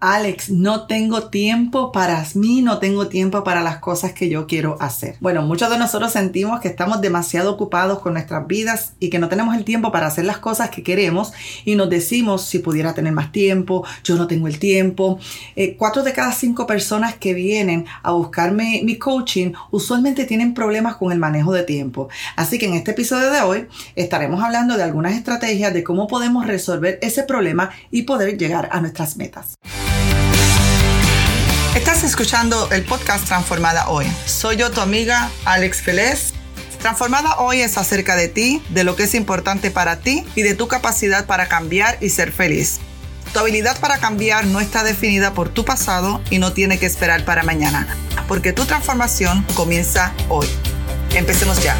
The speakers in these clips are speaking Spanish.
Alex, no tengo tiempo para mí, no tengo tiempo para las cosas que yo quiero hacer. Bueno, muchos de nosotros sentimos que estamos demasiado ocupados con nuestras vidas y que no tenemos el tiempo para hacer las cosas que queremos y nos decimos si pudiera tener más tiempo, yo no tengo el tiempo. Eh, cuatro de cada cinco personas que vienen a buscarme mi coaching usualmente tienen problemas con el manejo de tiempo. Así que en este episodio de hoy estaremos hablando de algunas estrategias de cómo podemos resolver ese problema y poder llegar a nuestras metas. Estás escuchando el podcast Transformada Hoy. Soy yo, tu amiga Alex Feliz. Transformada Hoy es acerca de ti, de lo que es importante para ti y de tu capacidad para cambiar y ser feliz. Tu habilidad para cambiar no está definida por tu pasado y no tiene que esperar para mañana, porque tu transformación comienza hoy. Empecemos ya.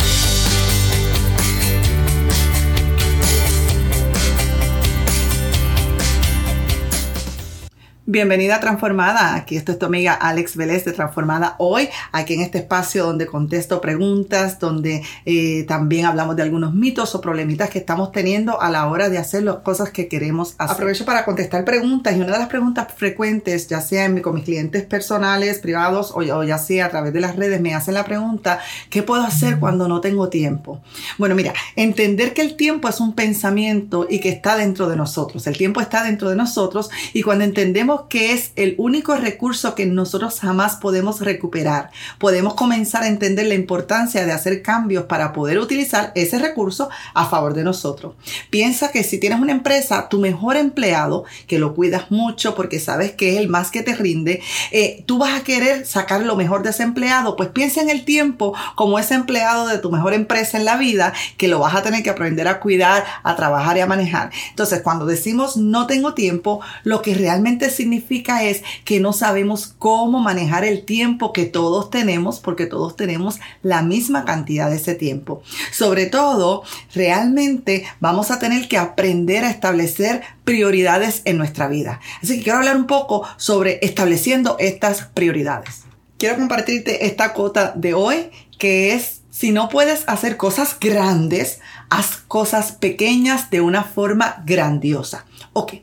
Bienvenida a Transformada. Aquí está tu amiga Alex Vélez de Transformada hoy, aquí en este espacio donde contesto preguntas, donde eh, también hablamos de algunos mitos o problemitas que estamos teniendo a la hora de hacer las cosas que queremos hacer. Aprovecho para contestar preguntas y una de las preguntas frecuentes, ya sea en, con mis clientes personales, privados o, o ya sea a través de las redes, me hacen la pregunta, ¿qué puedo hacer cuando no tengo tiempo? Bueno, mira, entender que el tiempo es un pensamiento y que está dentro de nosotros. El tiempo está dentro de nosotros y cuando entendemos que es el único recurso que nosotros jamás podemos recuperar. Podemos comenzar a entender la importancia de hacer cambios para poder utilizar ese recurso a favor de nosotros. Piensa que si tienes una empresa, tu mejor empleado, que lo cuidas mucho porque sabes que es el más que te rinde, eh, tú vas a querer sacar lo mejor de ese empleado, pues piensa en el tiempo como ese empleado de tu mejor empresa en la vida, que lo vas a tener que aprender a cuidar, a trabajar y a manejar. Entonces, cuando decimos no tengo tiempo, lo que realmente significa significa es que no sabemos cómo manejar el tiempo que todos tenemos, porque todos tenemos la misma cantidad de ese tiempo. Sobre todo, realmente vamos a tener que aprender a establecer prioridades en nuestra vida. Así que quiero hablar un poco sobre estableciendo estas prioridades. Quiero compartirte esta cota de hoy que es si no puedes hacer cosas grandes, haz cosas pequeñas de una forma grandiosa. Ok,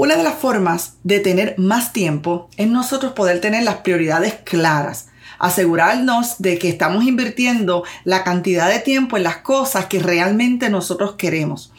una de las formas de tener más tiempo es nosotros poder tener las prioridades claras. Asegurarnos de que estamos invirtiendo la cantidad de tiempo en las cosas que realmente nosotros queremos.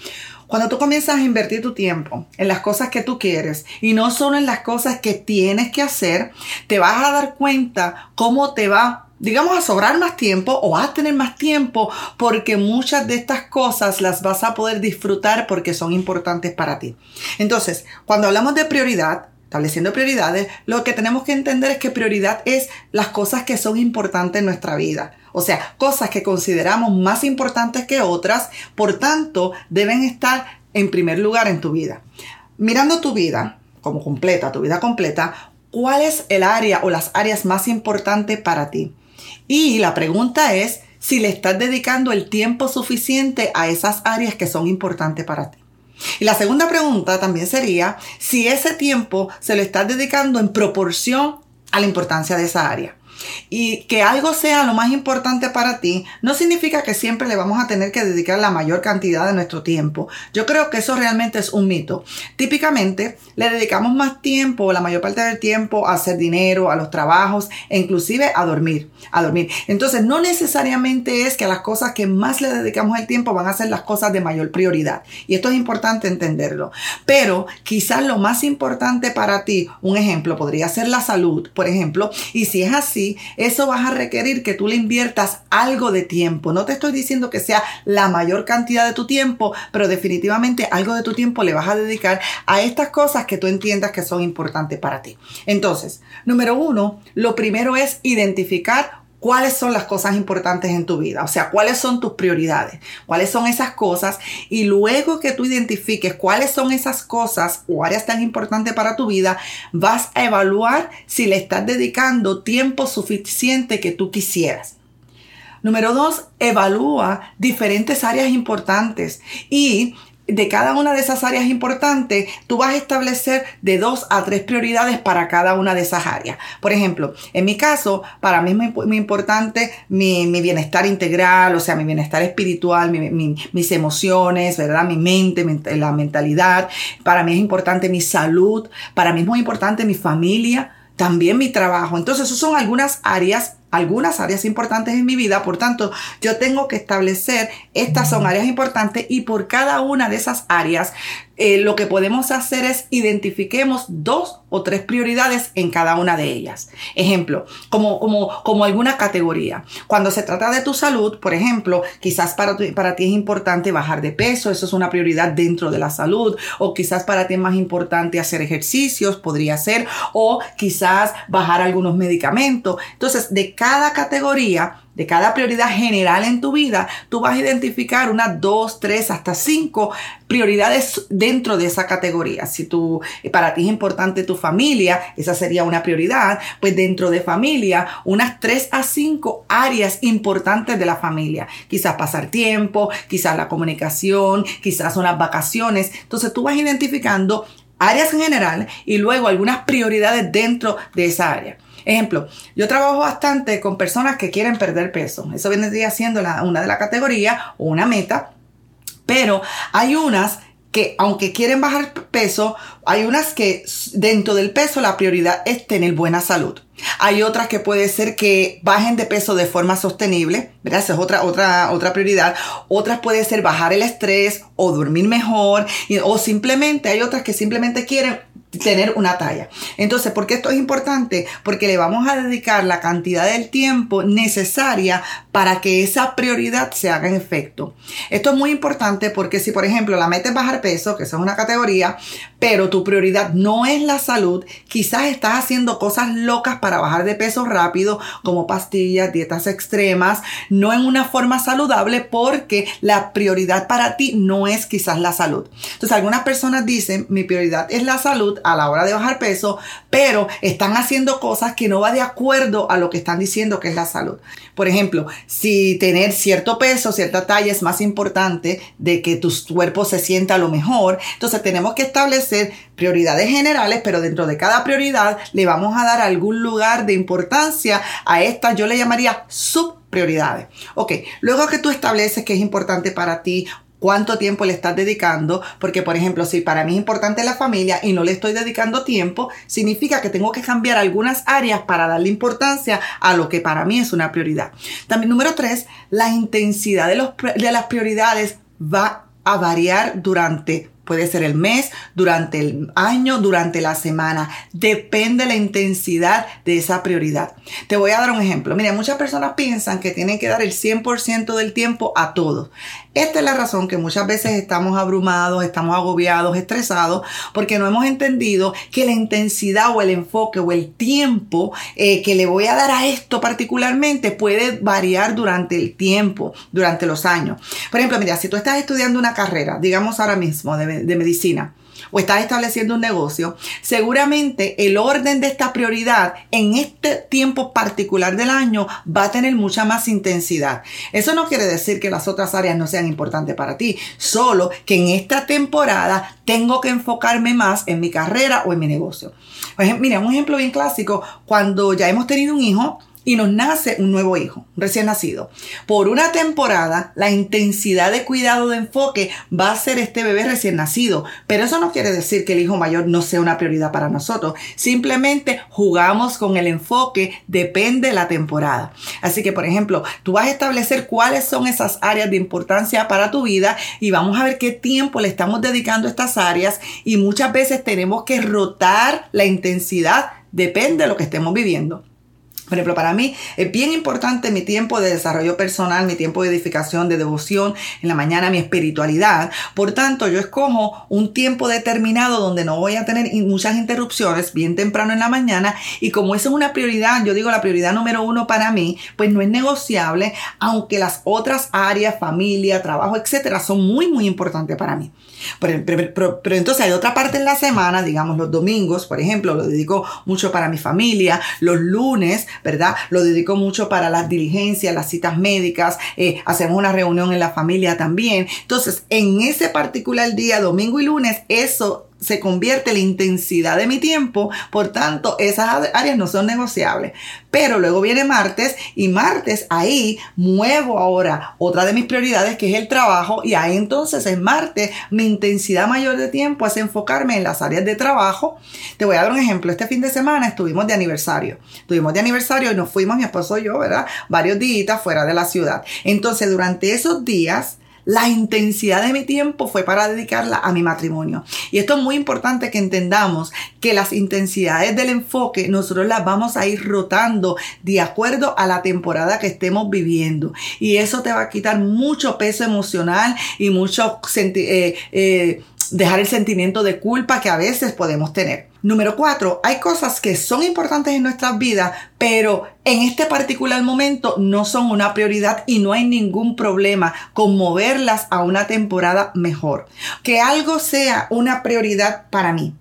Cuando tú comienzas a invertir tu tiempo en las cosas que tú quieres y no solo en las cosas que tienes que hacer, te vas a dar cuenta cómo te va digamos, a sobrar más tiempo o a tener más tiempo porque muchas de estas cosas las vas a poder disfrutar porque son importantes para ti. Entonces, cuando hablamos de prioridad, estableciendo prioridades, lo que tenemos que entender es que prioridad es las cosas que son importantes en nuestra vida. O sea, cosas que consideramos más importantes que otras, por tanto, deben estar en primer lugar en tu vida. Mirando tu vida como completa, tu vida completa, ¿cuál es el área o las áreas más importantes para ti? Y la pregunta es si le estás dedicando el tiempo suficiente a esas áreas que son importantes para ti. Y la segunda pregunta también sería si ese tiempo se lo estás dedicando en proporción a la importancia de esa área. Y que algo sea lo más importante para ti no significa que siempre le vamos a tener que dedicar la mayor cantidad de nuestro tiempo. Yo creo que eso realmente es un mito. Típicamente le dedicamos más tiempo, la mayor parte del tiempo, a hacer dinero, a los trabajos e inclusive a dormir, a dormir. Entonces no necesariamente es que las cosas que más le dedicamos el tiempo van a ser las cosas de mayor prioridad. Y esto es importante entenderlo. Pero quizás lo más importante para ti, un ejemplo podría ser la salud, por ejemplo, y si es así, eso vas a requerir que tú le inviertas algo de tiempo. No te estoy diciendo que sea la mayor cantidad de tu tiempo, pero definitivamente algo de tu tiempo le vas a dedicar a estas cosas que tú entiendas que son importantes para ti. Entonces, número uno, lo primero es identificar cuáles son las cosas importantes en tu vida, o sea, cuáles son tus prioridades, cuáles son esas cosas y luego que tú identifiques cuáles son esas cosas o áreas tan importantes para tu vida, vas a evaluar si le estás dedicando tiempo suficiente que tú quisieras. Número dos, evalúa diferentes áreas importantes. Y de cada una de esas áreas importantes, tú vas a establecer de dos a tres prioridades para cada una de esas áreas. Por ejemplo, en mi caso, para mí es muy, importante mi, bienestar integral, o sea, mi bienestar espiritual, mis emociones, ¿verdad? Mi mente, la mentalidad. Para mí es importante mi salud. Para mí es muy importante mi familia también mi trabajo. Entonces, esas son algunas áreas algunas áreas importantes en mi vida, por tanto, yo tengo que establecer estas son áreas importantes y por cada una de esas áreas eh, lo que podemos hacer es identifiquemos dos o tres prioridades en cada una de ellas. Ejemplo, como, como, como alguna categoría. Cuando se trata de tu salud, por ejemplo, quizás para, para ti es importante bajar de peso, eso es una prioridad dentro de la salud, o quizás para ti es más importante hacer ejercicios, podría ser, o quizás bajar algunos medicamentos. Entonces, de cada categoría, de cada prioridad general en tu vida, tú vas a identificar unas dos, tres, hasta cinco prioridades dentro de esa categoría. Si tú, para ti es importante tu familia, esa sería una prioridad, pues dentro de familia, unas tres a cinco áreas importantes de la familia. Quizás pasar tiempo, quizás la comunicación, quizás unas vacaciones. Entonces tú vas identificando áreas en general y luego algunas prioridades dentro de esa área. Ejemplo, yo trabajo bastante con personas que quieren perder peso. Eso vendría siendo una de las categorías o una meta. Pero hay unas que aunque quieren bajar peso, hay unas que dentro del peso la prioridad es tener buena salud. Hay otras que puede ser que bajen de peso de forma sostenible, ¿verdad? Esa es otra, otra, otra prioridad. Otras puede ser bajar el estrés o dormir mejor. o simplemente hay otras que simplemente quieren tener una talla. Entonces, ¿por qué esto es importante? Porque le vamos a dedicar la cantidad del tiempo necesaria para que esa prioridad se haga en efecto. Esto es muy importante porque si, por ejemplo, la meta es bajar peso, que esa es una categoría, pero tu prioridad no es la salud, quizás estás haciendo cosas locas para bajar de peso rápido, como pastillas, dietas extremas, no en una forma saludable porque la prioridad para ti no es quizás la salud. Entonces, algunas personas dicen, mi prioridad es la salud, a la hora de bajar peso, pero están haciendo cosas que no va de acuerdo a lo que están diciendo que es la salud. Por ejemplo, si tener cierto peso, cierta talla es más importante de que tu cuerpo se sienta lo mejor, entonces tenemos que establecer prioridades generales, pero dentro de cada prioridad le vamos a dar algún lugar de importancia a esta, yo le llamaría sub prioridades. Ok, luego que tú estableces que es importante para ti cuánto tiempo le estás dedicando, porque por ejemplo, si para mí es importante la familia y no le estoy dedicando tiempo, significa que tengo que cambiar algunas áreas para darle importancia a lo que para mí es una prioridad. También número tres, la intensidad de, las prioridades va a variar durante Puede ser el mes, durante el año, durante la semana. Depende la intensidad de esa prioridad. Te voy a dar un ejemplo. Mira, muchas personas piensan que tienen que dar el 100% del tiempo a todos. Esta es la razón que muchas veces estamos abrumados, estamos agobiados, estresados, porque no hemos entendido que la intensidad o el enfoque o el tiempo eh, que le voy a dar a esto particularmente puede variar durante el tiempo, durante los años. Por ejemplo, mira, si tú estás estudiando una carrera, digamos ahora mismo de, de medicina, o estás estableciendo un negocio, seguramente el orden de esta prioridad en este tiempo particular del año va a tener mucha más intensidad. Eso no quiere decir que las otras áreas no sean importantes para ti, solo que en esta temporada tengo que enfocarme más en mi carrera o en mi negocio. Mira, un ejemplo bien clásico, cuando ya hemos tenido un hijo, y nos nace un nuevo hijo, recién nacido. Por una temporada, la intensidad de cuidado de enfoque va a ser este bebé recién nacido, pero eso no quiere decir que el hijo mayor no sea una prioridad para nosotros. Simplemente jugamos con el enfoque, depende de la temporada. Así que, por ejemplo, tú vas a establecer cuáles son esas áreas de importancia para tu vida y vamos a ver qué tiempo le estamos dedicando a estas áreas y muchas veces tenemos que rotar la intensidad, depende de lo que estemos viviendo. Por ejemplo, para mí es bien importante mi tiempo de desarrollo personal, mi tiempo de edificación, de devoción en la mañana, mi espiritualidad. Por tanto, yo escojo un tiempo determinado donde no voy a tener muchas interrupciones bien temprano en la mañana. Y como eso es una prioridad, yo digo la prioridad número uno para mí, pues no es negociable, aunque las otras áreas, familia, trabajo, etcétera, son muy, muy importantes para mí. Pero, entonces hay otra parte en la semana, digamos los domingos, por ejemplo, lo dedico mucho para mi familia, los lunes ¿verdad? Lo dedico mucho para las diligencias, las citas médicas, eh, hacemos una reunión en la familia también. Entonces, en ese particular día, domingo y lunes, eso se convierte la intensidad de mi tiempo, por tanto, esas áreas no son negociables. Pero luego viene martes y martes ahí muevo ahora otra de mis prioridades que es el trabajo y ahí entonces en martes mi intensidad mayor de tiempo es enfocarme en las áreas de trabajo. Te voy a dar un ejemplo. Este fin de semana estuvimos de aniversario. Estuvimos de aniversario y nos fuimos mi esposo y yo, ¿verdad? Varios días fuera de la ciudad. Entonces durante esos días la intensidad de mi tiempo fue para dedicarla a mi matrimonio. Y esto es muy importante que entendamos que las intensidades del enfoque nosotros las vamos a ir rotando de acuerdo a la temporada que estemos viviendo. Y eso te va a quitar mucho peso emocional y mucho eh, eh, dejar el sentimiento de culpa que a veces podemos tener. Número cuatro, hay cosas que son importantes en nuestras vidas, pero en este particular momento no son una prioridad y no hay ningún problema con moverlas a una temporada mejor. Que algo sea una prioridad para mí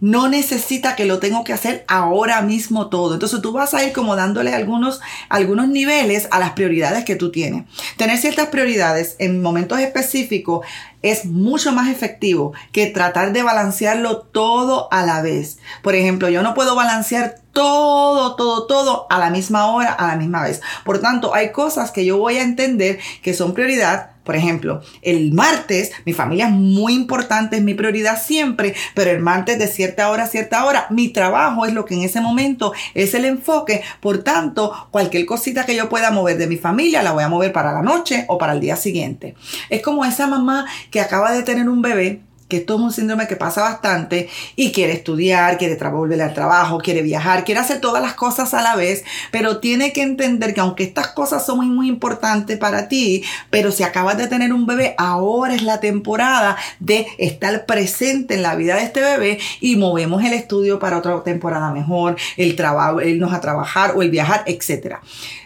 no necesita que lo tengo que hacer ahora mismo todo. Entonces tú vas a ir como dándole algunos, algunos niveles a las prioridades que tú tienes. Tener ciertas prioridades en momentos específicos es mucho más efectivo que tratar de balancearlo todo a la vez. Por ejemplo, yo no puedo balancear todo, todo, todo a la misma hora, a la misma vez. Por tanto, hay cosas que yo voy a entender que son prioridad por ejemplo, el martes, mi familia es muy importante, es mi prioridad siempre, pero el martes de cierta hora a cierta hora, mi trabajo es lo que en ese momento es el enfoque. Por tanto, cualquier cosita que yo pueda mover de mi familia, la voy a mover para la noche o para el día siguiente. Es como esa mamá que acaba de tener un bebé que esto es un síndrome que pasa bastante y quiere estudiar, quiere volver al trabajo, quiere viajar, quiere hacer todas las cosas a la vez, pero tiene que entender que aunque estas cosas son muy, muy importantes para ti, pero si acabas de tener un bebé, ahora es la temporada de estar presente en la vida de este bebé y movemos el estudio para otra temporada mejor, el trabajo, irnos a trabajar o el viajar, etcétera.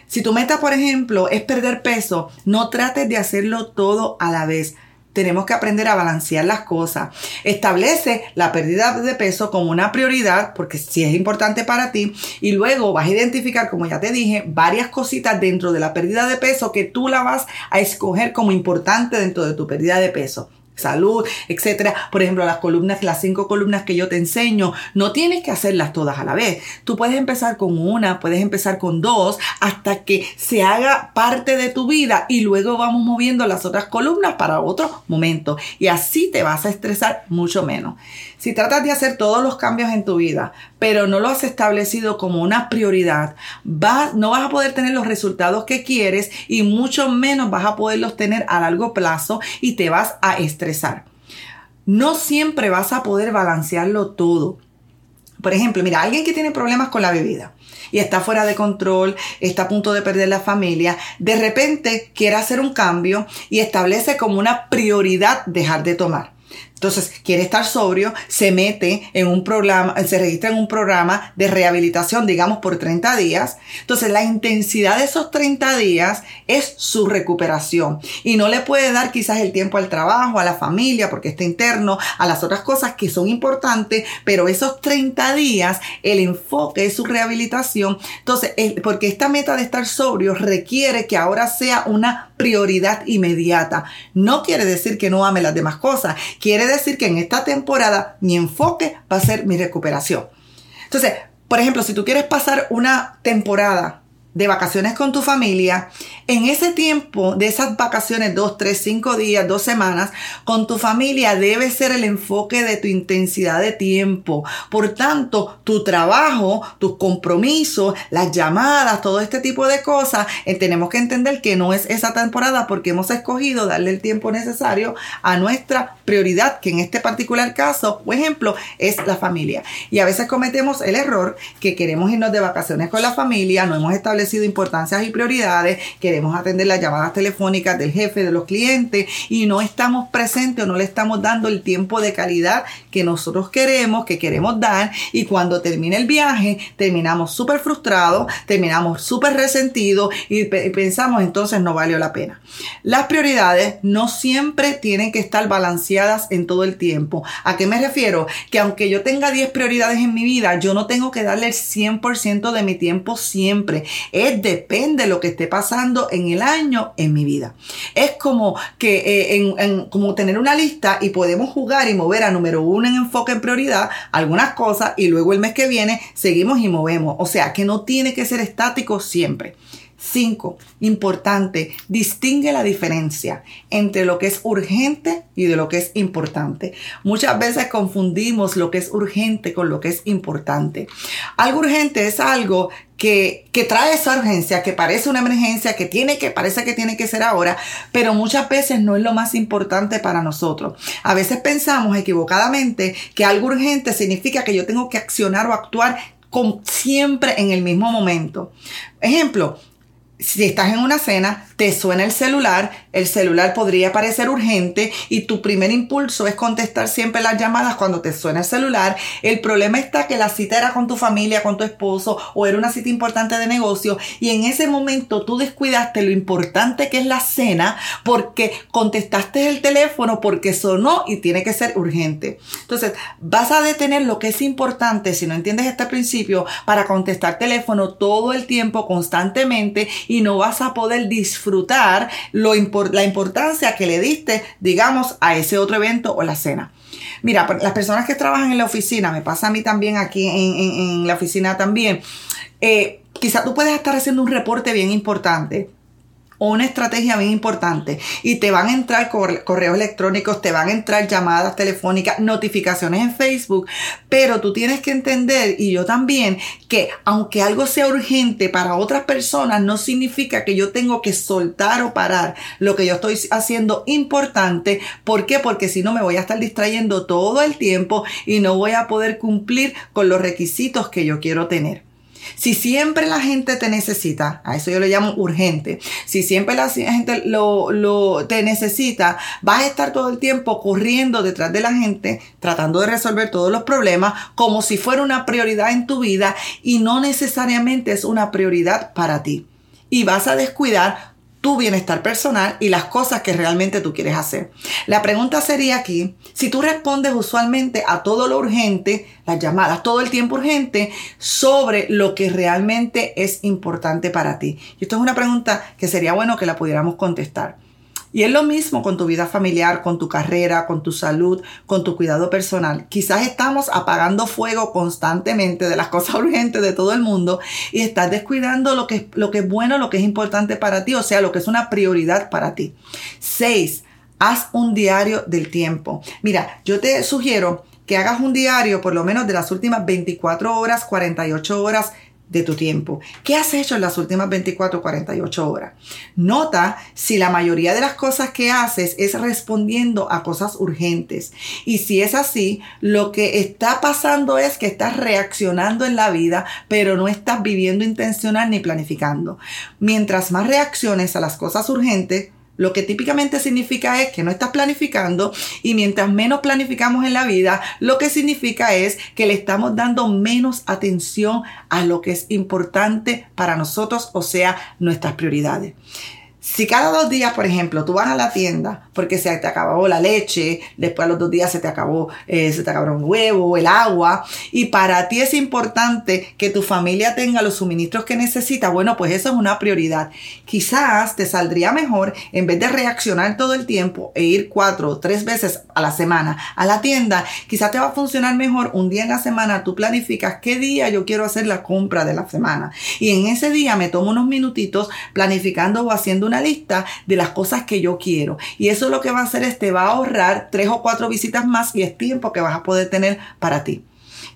Si tu meta, por ejemplo, es perder peso, no trates de hacerlo todo a la vez tenemos que aprender a balancear las cosas. Establece la pérdida de peso como una prioridad, porque si es importante para ti, y luego vas a identificar, como ya te dije, varias cositas dentro de la pérdida de peso que tú la vas a escoger como importante dentro de tu pérdida de peso salud, etcétera. Por ejemplo, las columnas, las cinco columnas que yo te enseño, no tienes que hacerlas todas a la vez. Tú puedes empezar con una, puedes empezar con dos, hasta que se haga parte de tu vida y luego vamos moviendo las otras columnas para otro momento. Y así te vas a estresar mucho menos. Si tratas de hacer todos los cambios en tu vida, pero no lo has establecido como una prioridad, no vas a poder tener los resultados que quieres y mucho menos vas a poderlos tener a largo plazo y te vas a estresar. No siempre vas a poder balancearlo todo. Por ejemplo, mira, alguien que tiene problemas con la bebida y está fuera de control, está a punto de perder la familia, de repente quiere hacer un cambio y establece como una prioridad dejar de tomar. Entonces, quiere estar sobrio, se mete en un programa, se registra en un programa de rehabilitación, digamos, por 30 días. Entonces, la intensidad de esos 30 días es su recuperación. Y no le puede dar quizás el tiempo al trabajo, a la familia, porque está interno, a las otras cosas que son importantes, pero esos 30 días, el enfoque es su rehabilitación. Entonces, porque esta meta de estar sobrio requiere que ahora sea una prioridad inmediata. No quiere decir que no ame las demás cosas. Quiere decir que en esta temporada mi enfoque va a ser mi recuperación. Entonces, por ejemplo, si tú quieres pasar una temporada de vacaciones con tu familia, en ese tiempo de esas vacaciones, dos, tres, cinco días, dos semanas, con tu familia debe ser el enfoque de tu intensidad de tiempo. Por tanto, tu trabajo, tus compromisos, las llamadas, todo este tipo de cosas, eh, tenemos que entender que no es esa temporada porque hemos escogido darle el tiempo necesario a nuestra prioridad, que en este particular caso, por ejemplo, es la familia. Y a veces cometemos el error que queremos irnos de vacaciones con la familia, no hemos establecido establecido importancias y prioridades, queremos atender las llamadas telefónicas del jefe, de los clientes y no estamos presentes o no le estamos dando el tiempo de calidad que nosotros queremos, que queremos dar y cuando termine el viaje terminamos súper frustrados, terminamos súper resentidos y, pensamos entonces no valió la pena. Las prioridades no siempre tienen que estar balanceadas en todo el tiempo. ¿A qué me refiero? Que aunque yo tenga 10 prioridades en mi vida, yo no tengo que darle el 100% de mi tiempo siempre. Es depende de lo que esté pasando en el año en mi vida. Es como que eh, en, como tener una lista y podemos jugar y mover a número uno en enfoque en prioridad algunas cosas y luego el mes que viene seguimos y movemos. O sea que no tiene que ser estático siempre. 5. Importante, distingue la diferencia entre lo que es urgente y de lo que es importante. Muchas veces confundimos lo que es urgente con lo que es importante. Algo urgente es algo que, que, trae esa urgencia, que parece una emergencia, que tiene que, parece que tiene que ser ahora, pero muchas veces no es lo más importante para nosotros. A veces pensamos equivocadamente que algo urgente significa que yo tengo que accionar o actuar con, siempre en el mismo momento. Ejemplo, si estás en una cena, te suena el celular, el celular podría parecer urgente y tu primer impulso es contestar siempre las llamadas cuando te suena el celular. El problema está que la cita era con tu familia, con tu esposo o era una cita importante de negocio y en ese momento tú descuidaste lo importante que es la cena porque contestaste el teléfono porque sonó y tiene que ser urgente. Entonces, vas a detener lo que es importante si no entiendes este principio para contestar teléfono todo el tiempo constantemente y no vas a poder disfrutar lo la importancia que le diste, digamos, a ese otro evento o la cena. Mira, las personas que trabajan en la oficina, me pasa a mí también aquí en, la oficina también, eh, quizá tú puedes estar haciendo un reporte bien importante una estrategia bien importante y te van a entrar correos electrónicos, te van a entrar llamadas telefónicas, notificaciones en Facebook, pero tú tienes que entender y yo también que aunque algo sea urgente para otras personas no significa que yo tengo que soltar o parar lo que yo estoy haciendo importante. ¿Por qué? Porque si no me voy a estar distrayendo todo el tiempo y no voy a poder cumplir con los requisitos que yo quiero tener. Si siempre la gente te necesita, a eso yo le llamo urgente, si siempre la gente lo, te necesita, vas a estar todo el tiempo corriendo detrás de la gente, tratando de resolver todos los problemas como si fuera una prioridad en tu vida y no necesariamente es una prioridad para ti. Y vas a descuidar tu bienestar personal y las cosas que realmente tú quieres hacer. La pregunta sería aquí, si tú respondes usualmente a todo lo urgente, las llamadas, todo el tiempo urgente, sobre lo que realmente es importante para ti. Y esto es una pregunta que sería bueno que la pudiéramos contestar. Y es lo mismo con tu vida familiar, con tu carrera, con tu salud, con tu cuidado personal. Quizás estamos apagando fuego constantemente de las cosas urgentes de todo el mundo y estás descuidando lo que, lo que es bueno, lo que es importante para ti, o sea, lo que es una prioridad para ti. Seis, haz un diario del tiempo. Mira, yo te sugiero que hagas un diario por lo menos de las últimas 24 horas, 48 horas, de tu tiempo. ¿Qué has hecho en las últimas 24 o 48 horas? Nota si la mayoría de las cosas que haces es respondiendo a cosas urgentes. Y si es así, lo que está pasando es que estás reaccionando en la vida, pero no estás viviendo intencional ni planificando. Mientras más reacciones a las cosas urgentes, lo que típicamente significa es que no estás planificando y mientras menos planificamos en la vida, lo que significa es que le estamos dando menos atención a lo que es importante para nosotros, o sea, nuestras prioridades. Si cada dos días, por ejemplo, tú vas a la tienda porque se te acabó la leche, después a los dos días se te acabó, eh, se te acabó un huevo, el agua, y para ti es importante que tu familia tenga los suministros que necesita, bueno, pues eso es una prioridad. Quizás te saldría mejor, en vez de reaccionar todo el tiempo e ir cuatro o tres veces a la semana a la tienda, quizás te va a funcionar mejor un día en la semana, tú planificas qué día yo quiero hacer la compra de la semana. Y en ese día me tomo unos minutitos planificando o haciendo una lista de las cosas que yo quiero. Y eso lo que va a hacer es te va a ahorrar tres o cuatro visitas más y es tiempo que vas a poder tener para ti.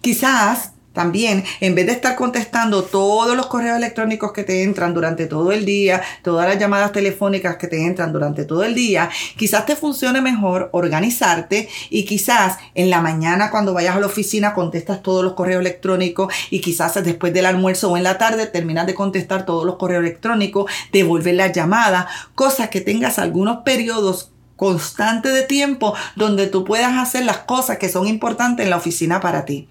Quizás También, en vez de estar contestando todos los correos electrónicos que te entran durante todo el día, todas las llamadas telefónicas que te entran durante todo el día, quizás te funcione mejor organizarte y quizás en la mañana cuando vayas a la oficina contestas todos los correos electrónicos y quizás después del almuerzo o en la tarde terminas de contestar todos los correos electrónicos, devolver la llamada, cosas que tengas algunos periodos constantes de tiempo donde tú puedas hacer las cosas que son importantes en la oficina para ti.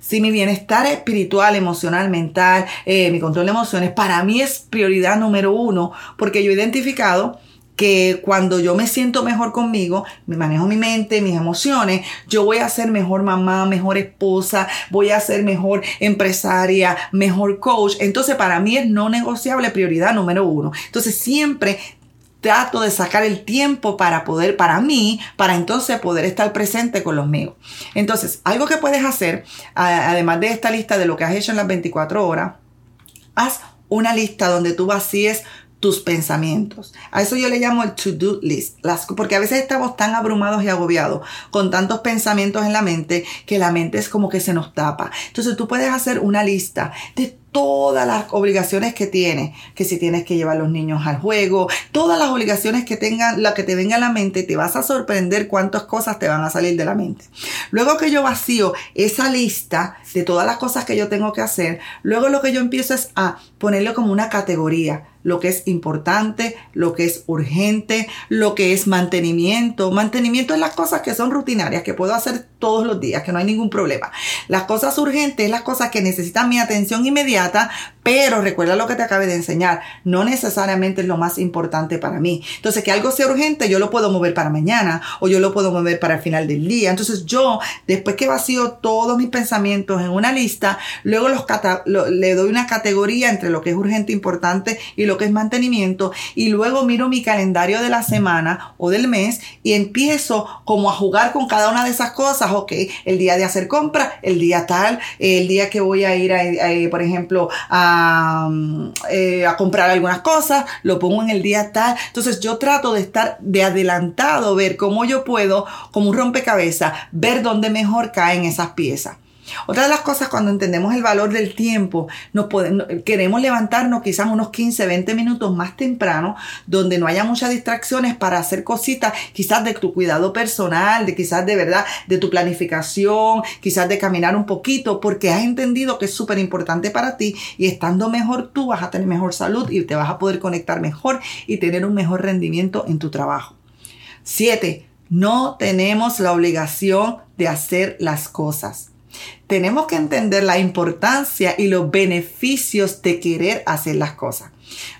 Si mi bienestar espiritual, emocional, mental, eh, mi control de emociones, para mí es prioridad número uno, porque yo he identificado que cuando yo me siento mejor conmigo, me manejo mi mente, mis emociones, yo voy a ser mejor mamá, mejor esposa, voy a ser mejor empresaria, mejor coach. Entonces para mí es no negociable prioridad número uno. Entonces siempre trato de sacar el tiempo para poder, para mí, para entonces poder estar presente con los míos. Entonces, algo que puedes hacer, además de esta lista de lo que has hecho en las 24 horas, haz una lista donde tú vacíes tus pensamientos. A eso yo le llamo el to-do list, las, porque a veces estamos tan abrumados y agobiados con tantos pensamientos en la mente que la mente es como que se nos tapa. Entonces tú puedes hacer una lista de todas las obligaciones que tienes, que si tienes que llevar a los niños al juego, todas las obligaciones que tengan, la que te venga a la mente, te vas a sorprender cuántas cosas te van a salir de la mente. Luego que yo vacío esa lista de todas las cosas que yo tengo que hacer, luego lo que yo empiezo es a ponerle como una categoría lo que es importante, lo que es urgente, lo que es mantenimiento. Mantenimiento es las cosas que son rutinarias, que puedo hacer todos los días, que no hay ningún problema. Las cosas urgentes es las cosas que necesitan mi atención inmediata किया था। Pero recuerda lo que te acabé de enseñar, no necesariamente es lo más importante para mí. Entonces, que algo sea urgente, yo lo puedo mover para mañana o yo lo puedo mover para el final del día. Entonces, yo, después que vacío todos mis pensamientos en una lista, luego los le doy una categoría entre lo que es urgente, importante y lo que es mantenimiento y luego miro mi calendario de la semana o del mes y empiezo como a jugar con cada una de esas cosas. Ok, el día de hacer compra, el día tal, el día que voy a ir a por ejemplo, eh, a, comprar algunas cosas, lo pongo en el día tal. Entonces yo trato de estar de adelantado, ver cómo yo puedo, como un rompecabezas, ver dónde mejor caen esas piezas. Otra de las cosas cuando entendemos el valor del tiempo, queremos levantarnos quizás unos 15, 20 minutos más temprano, donde no haya muchas distracciones para hacer cositas, quizás de tu cuidado personal, de quizás de verdad, de tu planificación, quizás de caminar un poquito, porque has entendido que es súper importante para ti y estando mejor tú vas a tener mejor salud y te vas a poder conectar mejor y tener un mejor rendimiento en tu trabajo. 7. No tenemos la obligación de hacer las cosas tenemos que entender la importancia y los beneficios de querer hacer las cosas.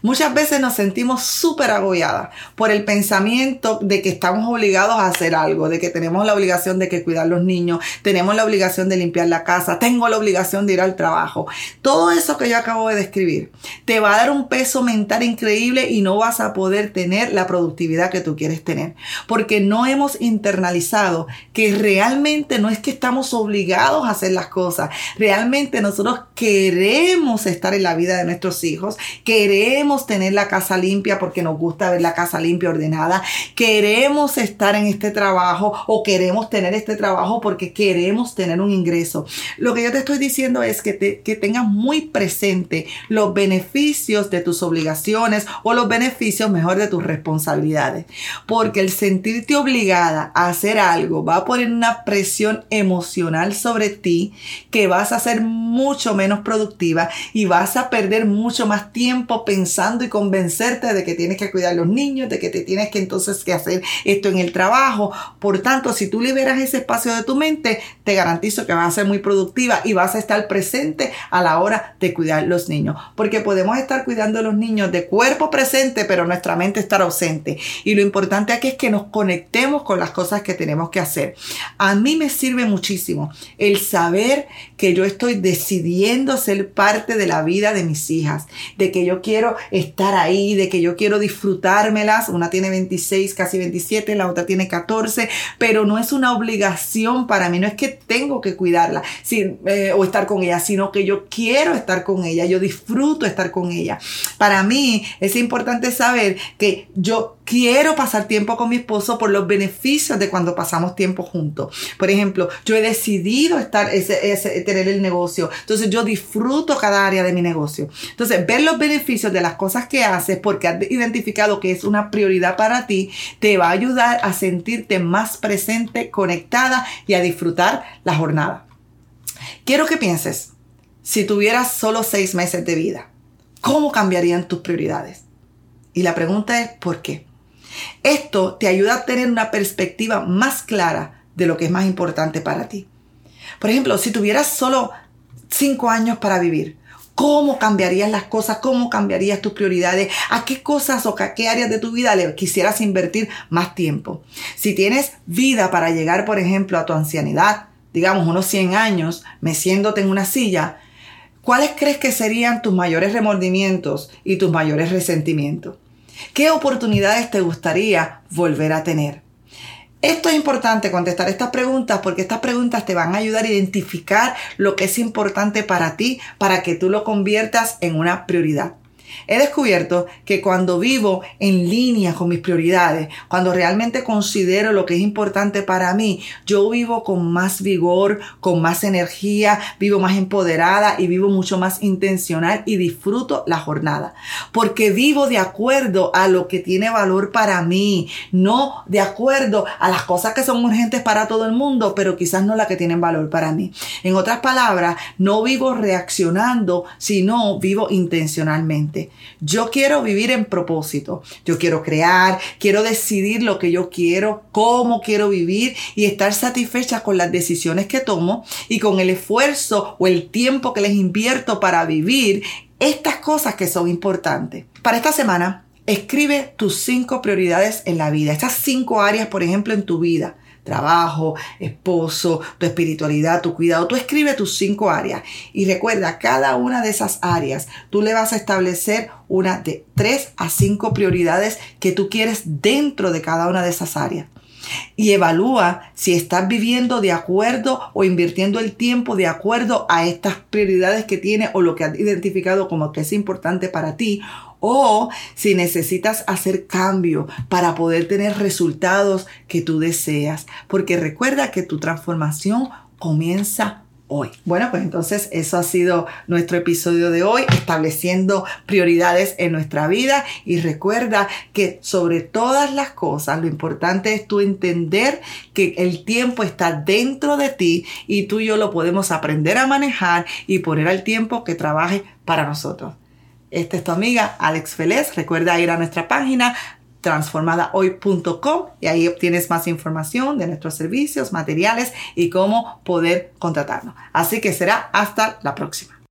Muchas veces nos sentimos súper agobiadas por el pensamiento de que estamos obligados a hacer algo, de que tenemos la obligación de que cuidar los niños, tenemos la obligación de limpiar la casa, tengo la obligación de ir al trabajo. Todo eso que yo acabo de describir te va a dar un peso mental increíble y no vas a poder tener la productividad que tú quieres tener, porque no hemos internalizado que realmente no es que estamos obligados a hacer las cosas, realmente nosotros queremos estar en la vida de nuestros hijos, queremos tener la casa limpia porque nos gusta ver la casa limpia, ordenada, queremos estar en este trabajo o queremos tener este trabajo porque queremos tener un ingreso. Lo que yo te estoy diciendo es que, te, que tengas muy presente los beneficios de tus obligaciones o los beneficios mejor de tus responsabilidades. Porque el sentirte obligada a hacer algo va a poner una presión emocional sobre ti que vas a ser mucho menos productiva y vas a perder mucho más tiempo pensando y convencerte de que tienes que cuidar a los niños, de que te tienes que entonces que hacer esto en el trabajo. Por tanto, si tú liberas ese espacio de tu mente, te garantizo que vas a ser muy productiva y vas a estar presente a la hora de cuidar los niños. Porque podemos estar cuidando a los niños de cuerpo presente, pero nuestra mente estar ausente. Y lo importante aquí es que nos conectemos con las cosas que tenemos que hacer. A mí me sirve muchísimo el saber que yo estoy decidiendo ser parte de la vida de mis hijas, de que yo quiero estar ahí, de que yo quiero disfrutármelas. Una tiene 26, casi 27, la otra tiene 14, pero no es una obligación para mí, no es que tengo que cuidarla eh, o estar con ella, sino que yo quiero estar con ella, yo disfruto estar con ella. Para mí es importante saber que yo quiero pasar tiempo con mi esposo por los beneficios de cuando pasamos tiempo juntos. Por ejemplo, yo he decidido estar, ese, tener el negocio. Entonces yo disfruto cada área de mi negocio. Entonces, ver los beneficios de las cosas que haces porque has identificado que es una prioridad para ti, te va a ayudar a sentirte más presente, conectada y a disfrutar la jornada. Quiero que pienses, si tuvieras solo seis meses de vida, ¿cómo cambiarían tus prioridades? Y la pregunta es, ¿por qué? Esto te ayuda a tener una perspectiva más clara de lo que es más importante para ti. Por ejemplo, si tuvieras solo cinco años para vivir, ¿cómo cambiarías las cosas? ¿Cómo cambiarías tus prioridades? ¿A qué cosas o a qué áreas de tu vida le quisieras invertir más tiempo? Si tienes vida para llegar, por ejemplo, a tu ancianidad, digamos unos 100 años, meciéndote en una silla, ¿cuáles crees que serían tus mayores remordimientos y tus mayores resentimientos? ¿Qué oportunidades te gustaría volver a tener? Esto es importante contestar estas preguntas porque estas preguntas te van a ayudar a identificar lo que es importante para ti para que tú lo conviertas en una prioridad. He descubierto que cuando vivo en línea con mis prioridades, cuando realmente considero lo que es importante para mí, yo vivo con más vigor, con más energía, vivo más empoderada y vivo mucho más intencional y disfruto la jornada. Porque vivo de acuerdo a lo que tiene valor para mí, no de acuerdo a las cosas que son urgentes para todo el mundo, pero quizás no las que tienen valor para mí. En otras palabras, no vivo reaccionando, sino vivo intencionalmente. Yo quiero vivir en propósito. Yo quiero crear, quiero decidir lo que yo quiero, cómo quiero vivir y estar satisfecha con las decisiones que tomo y con el esfuerzo o el tiempo que les invierto para vivir estas cosas que son importantes. Para esta semana, escribe tus cinco prioridades en la vida. Estas cinco áreas, por ejemplo, en tu vida trabajo, esposo, tu espiritualidad, tu cuidado. Tú escribe tus cinco áreas y recuerda, cada una de esas áreas tú le vas a establecer una de tres a cinco prioridades que tú quieres dentro de cada una de esas áreas. Y evalúa si estás viviendo de acuerdo o invirtiendo el tiempo de acuerdo a estas prioridades que tiene o lo que has identificado como que es importante para ti o si necesitas hacer cambio para poder tener resultados que tú deseas. Porque recuerda que tu transformación comienza hoy. Bueno, pues entonces eso ha sido nuestro episodio de hoy, estableciendo prioridades en nuestra vida y recuerda que sobre todas las cosas lo importante es tú entender que el tiempo está dentro de ti y tú y yo lo podemos aprender a manejar y poner al tiempo que trabaje para nosotros. Esta es tu amiga Alex Félez. Recuerda ir a nuestra página transformadahoy.com y ahí obtienes más información de nuestros servicios, materiales y cómo poder contratarnos. Así que será hasta la próxima.